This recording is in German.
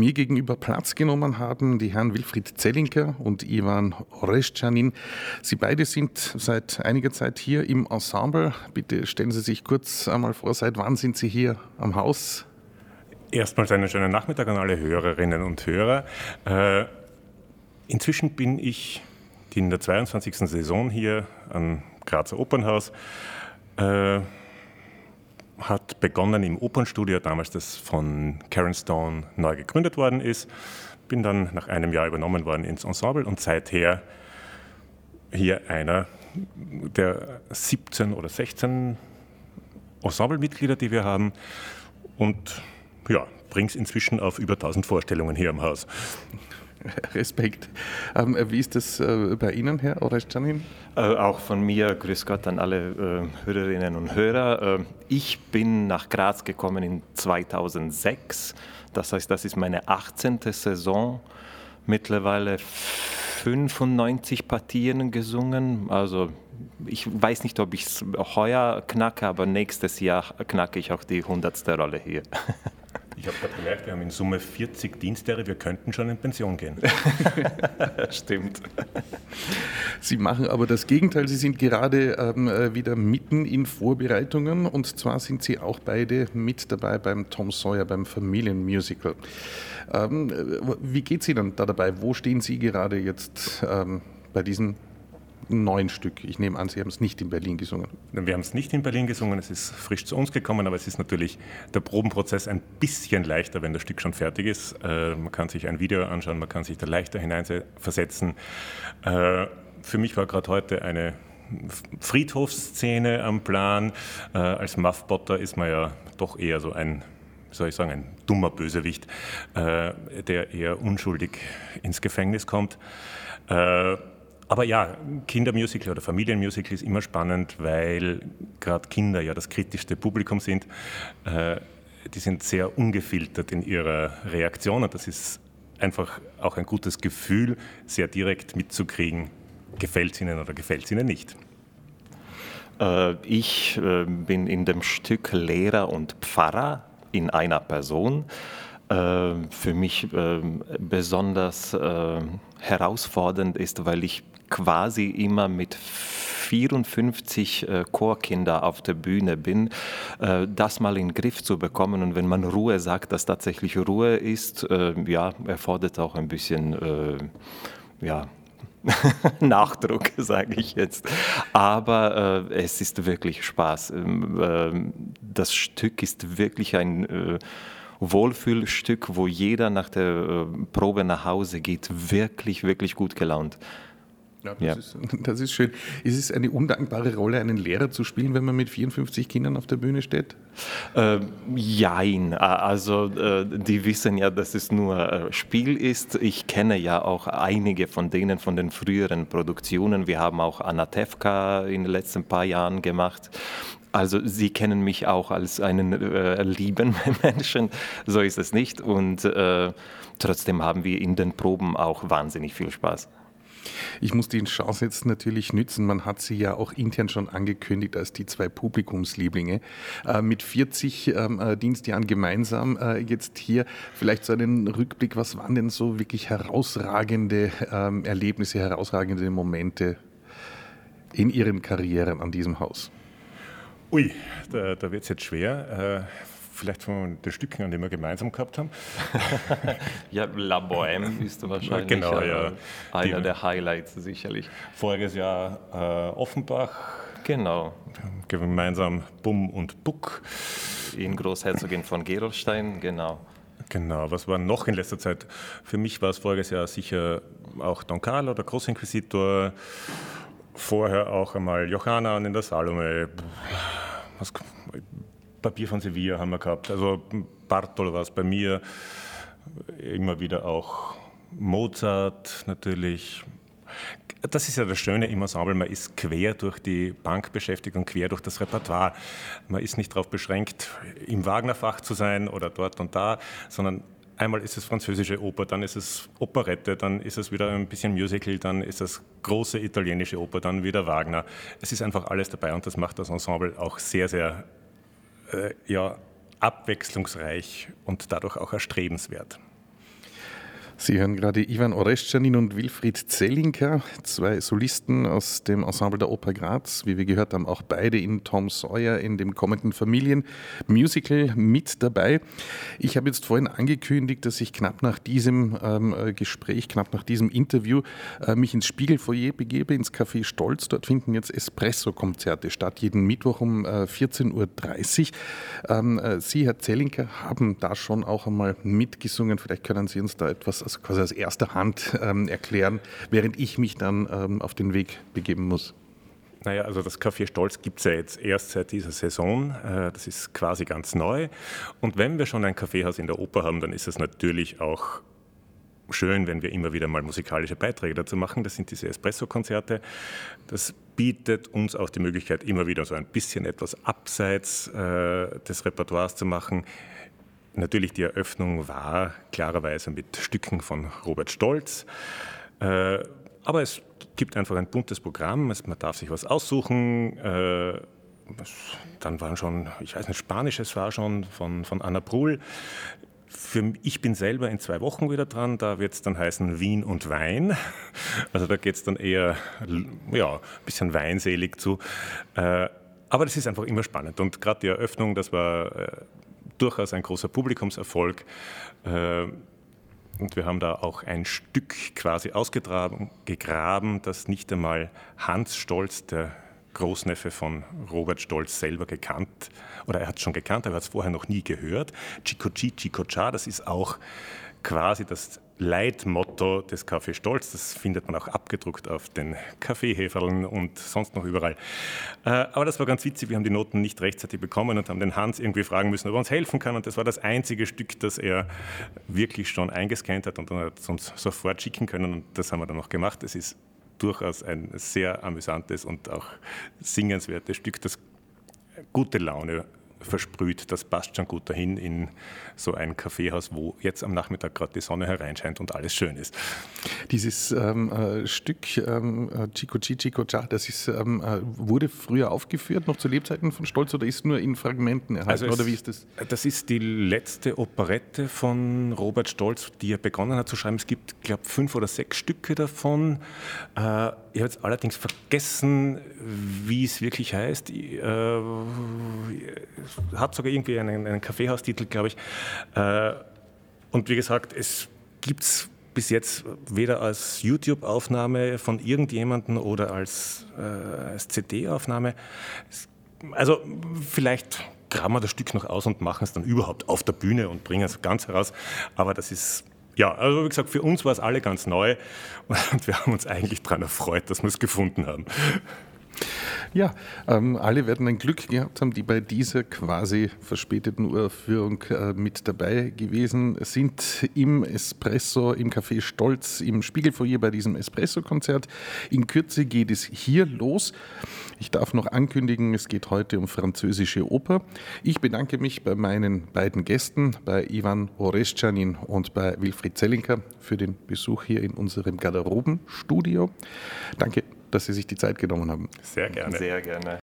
mir gegenüber Platz genommen haben, die Herren Wilfried Zellinker und Ivan Oreschanin. Sie beide sind seit einiger Zeit hier im Ensemble. Bitte stellen Sie sich kurz einmal vor, seit wann sind Sie hier am Haus? Erstmals einen schönen Nachmittag an alle Hörerinnen und Hörer. Äh, inzwischen bin ich in der 22. Saison hier am Grazer Opernhaus. Äh, begonnen im Opernstudio, damals das von Karen Stone neu gegründet worden ist. Bin dann nach einem Jahr übernommen worden ins Ensemble und seither hier einer der 17 oder 16 Ensemblemitglieder, die wir haben. Und ja, bringt es inzwischen auf über 1000 Vorstellungen hier im Haus. Respekt. Ähm, wie ist das äh, bei Ihnen, Herr Orestanin? Äh, auch von mir, grüß Gott an alle äh, Hörerinnen und Hörer. Äh, ich bin nach Graz gekommen in 2006. Das heißt, das ist meine 18. Saison. Mittlerweile 95 Partien gesungen. Also ich weiß nicht, ob ich es heuer knacke, aber nächstes Jahr knacke ich auch die 100. Rolle hier. Ich habe gerade gemerkt, wir haben in Summe 40 Dienstjahre, wir könnten schon in Pension gehen. Stimmt. Sie machen aber das Gegenteil, Sie sind gerade ähm, äh, wieder mitten in Vorbereitungen und zwar sind Sie auch beide mit dabei beim Tom Sawyer, beim Familienmusical. Ähm, äh, wie geht es Ihnen da dabei? Wo stehen Sie gerade jetzt ähm, bei diesen neuen Stück. Ich nehme an, Sie haben es nicht in Berlin gesungen. Wir haben es nicht in Berlin gesungen, es ist frisch zu uns gekommen, aber es ist natürlich der Probenprozess ein bisschen leichter, wenn das Stück schon fertig ist. Äh, man kann sich ein Video anschauen, man kann sich da leichter hineinversetzen. Äh, für mich war gerade heute eine Friedhofsszene am Plan. Äh, als Muffbotter ist man ja doch eher so ein soll ich sagen, ein dummer Bösewicht, äh, der eher unschuldig ins Gefängnis kommt. Äh, aber ja, Kindermusical oder Familienmusical ist immer spannend, weil gerade Kinder ja das kritischste Publikum sind. Äh, die sind sehr ungefiltert in ihrer Reaktion und das ist einfach auch ein gutes Gefühl, sehr direkt mitzukriegen, gefällt es ihnen oder gefällt es ihnen nicht. Äh, ich äh, bin in dem Stück Lehrer und Pfarrer in einer Person. Für mich besonders herausfordernd ist, weil ich quasi immer mit 54 äh, Chorkinder auf der Bühne bin, äh, das mal in den Griff zu bekommen. Und wenn man Ruhe sagt, dass tatsächlich Ruhe ist, äh, ja, erfordert auch ein bisschen, äh, ja, Nachdruck, sage ich jetzt. Aber äh, es ist wirklich Spaß. Ähm, ähm, das Stück ist wirklich ein äh, Wohlfühlstück, wo jeder nach der Probe nach Hause geht, wirklich, wirklich gut gelaunt. Ja, das, ja. Ist, das ist schön. Ist es eine undankbare Rolle, einen Lehrer zu spielen, wenn man mit 54 Kindern auf der Bühne steht? Äh, jein. Also äh, die wissen ja, dass es nur äh, Spiel ist. Ich kenne ja auch einige von denen von den früheren Produktionen. Wir haben auch Anatevka in den letzten paar Jahren gemacht. Also Sie kennen mich auch als einen äh, lieben Menschen, so ist es nicht. Und äh, trotzdem haben wir in den Proben auch wahnsinnig viel Spaß. Ich muss die Chance jetzt natürlich nützen. Man hat sie ja auch intern schon angekündigt als die zwei Publikumslieblinge. Äh, mit 40 ähm, äh, Dienstjahren gemeinsam äh, jetzt hier vielleicht so einen Rückblick. Was waren denn so wirklich herausragende ähm, Erlebnisse, herausragende Momente in Ihren Karrieren an diesem Haus? Ui, da, da wird es jetzt schwer. Äh, vielleicht von den Stücken, an denen wir gemeinsam gehabt haben. ja, La Bohème ist wahrscheinlich genau, ja. einer Die, der Highlights sicherlich. Voriges Jahr äh, Offenbach. Genau. Gemeinsam Bum und Buck. In Großherzogin von Gerolstein, genau. Genau, was war noch in letzter Zeit? Für mich war es voriges Jahr sicher auch Don Carlo, der Großinquisitor. Vorher auch einmal Johanna in der Salome. Was, Papier von Sevilla haben wir gehabt. Also Bartol war es bei mir, immer wieder auch Mozart natürlich. Das ist ja das Schöne im Ensemble, man ist quer durch die Bank beschäftigt und quer durch das Repertoire. Man ist nicht darauf beschränkt, im Wagnerfach zu sein oder dort und da, sondern einmal ist es französische Oper, dann ist es Operette, dann ist es wieder ein bisschen Musical, dann ist es große italienische Oper, dann wieder Wagner. Es ist einfach alles dabei und das macht das Ensemble auch sehr, sehr ja, abwechslungsreich und dadurch auch erstrebenswert. Sie hören gerade Ivan Oreschanin und Wilfried Zellinker, zwei Solisten aus dem Ensemble der Oper Graz, wie wir gehört haben, auch beide in Tom Sawyer in dem kommenden Familienmusical mit dabei. Ich habe jetzt vorhin angekündigt, dass ich knapp nach diesem ähm, äh, Gespräch, knapp nach diesem Interview äh, mich ins Spiegelfoyer begebe, ins Café Stolz. Dort finden jetzt Espresso-Konzerte statt, jeden Mittwoch um äh, 14.30 Uhr. Ähm, äh, Sie, Herr Zellinker, haben da schon auch einmal mitgesungen. Vielleicht können Sie uns da etwas also quasi aus erster Hand ähm, erklären, während ich mich dann ähm, auf den Weg begeben muss. Naja, also das Café Stolz gibt es ja jetzt erst seit dieser Saison. Äh, das ist quasi ganz neu. Und wenn wir schon ein Kaffeehaus in der Oper haben, dann ist es natürlich auch schön, wenn wir immer wieder mal musikalische Beiträge dazu machen. Das sind diese Espresso-Konzerte. Das bietet uns auch die Möglichkeit, immer wieder so ein bisschen etwas abseits äh, des Repertoires zu machen. Natürlich, die Eröffnung war klarerweise mit Stücken von Robert Stolz. Äh, aber es gibt einfach ein buntes Programm. Man darf sich was aussuchen. Äh, dann waren schon, ich weiß nicht, Spanisches war schon von, von Anna Bruhl. Für, ich bin selber in zwei Wochen wieder dran. Da wird es dann heißen Wien und Wein. Also da geht es dann eher ja, ein bisschen weinselig zu. Äh, aber das ist einfach immer spannend. Und gerade die Eröffnung, das war durchaus ein großer Publikumserfolg. Äh, und wir haben da auch ein Stück quasi ausgegraben, gegraben, das nicht einmal Hans Stolz, der Großneffe von Robert Stolz, selber gekannt, oder er hat es schon gekannt, aber er hat es vorher noch nie gehört. Chico Chi, Chico Cha, das ist auch quasi das Leitmotto des Café Stolz. Das findet man auch abgedruckt auf den Kaffeeheferln und sonst noch überall. Äh, aber das war ganz witzig. Wir haben die Noten nicht rechtzeitig bekommen und haben den Hans irgendwie fragen müssen, ob er uns helfen kann. Und das war das einzige Stück, das er wirklich schon eingescannt hat und dann hat es uns sofort schicken können. Und das haben wir dann noch gemacht. Es ist durchaus ein sehr amüsantes und auch singenswertes Stück, das gute Laune versprüht. Das passt schon gut dahin in so ein Kaffeehaus, wo jetzt am Nachmittag gerade die Sonne hereinscheint und alles schön ist. Dieses ähm, äh, Stück ähm, äh, Chico Chi Chico Cha, das ist, ähm, äh, wurde früher aufgeführt, noch zu Lebzeiten von Stolz oder ist nur in Fragmenten erhalten? Also es, oder wie ist das? Das ist die letzte Operette von Robert Stolz, die er begonnen hat zu schreiben. Es gibt, glaube ich, fünf oder sechs Stücke davon. Äh, ich habe jetzt allerdings vergessen, wie es wirklich heißt. Äh, hat sogar irgendwie einen, einen Kaffeehaustitel, glaube ich. Äh, und wie gesagt, es gibt es bis jetzt weder als YouTube-Aufnahme von irgendjemandem oder als, äh, als CD-Aufnahme. Also vielleicht graben wir das Stück noch aus und machen es dann überhaupt auf der Bühne und bringen es ganz heraus. Aber das ist ja, also wie gesagt, für uns war es alle ganz neu und wir haben uns eigentlich daran erfreut, dass wir es gefunden haben. Ja, ähm, alle werden ein Glück gehabt haben, die bei dieser quasi verspäteten Uraufführung äh, mit dabei gewesen sind. Im Espresso, im Café Stolz, im Spiegelfoyer bei diesem Espresso-Konzert. In Kürze geht es hier los. Ich darf noch ankündigen, es geht heute um französische Oper. Ich bedanke mich bei meinen beiden Gästen, bei Ivan Oreschanin und bei Wilfried Zellinker, für den Besuch hier in unserem Garderobenstudio. Danke dass Sie sich die Zeit genommen haben. Sehr gerne. Sehr gerne.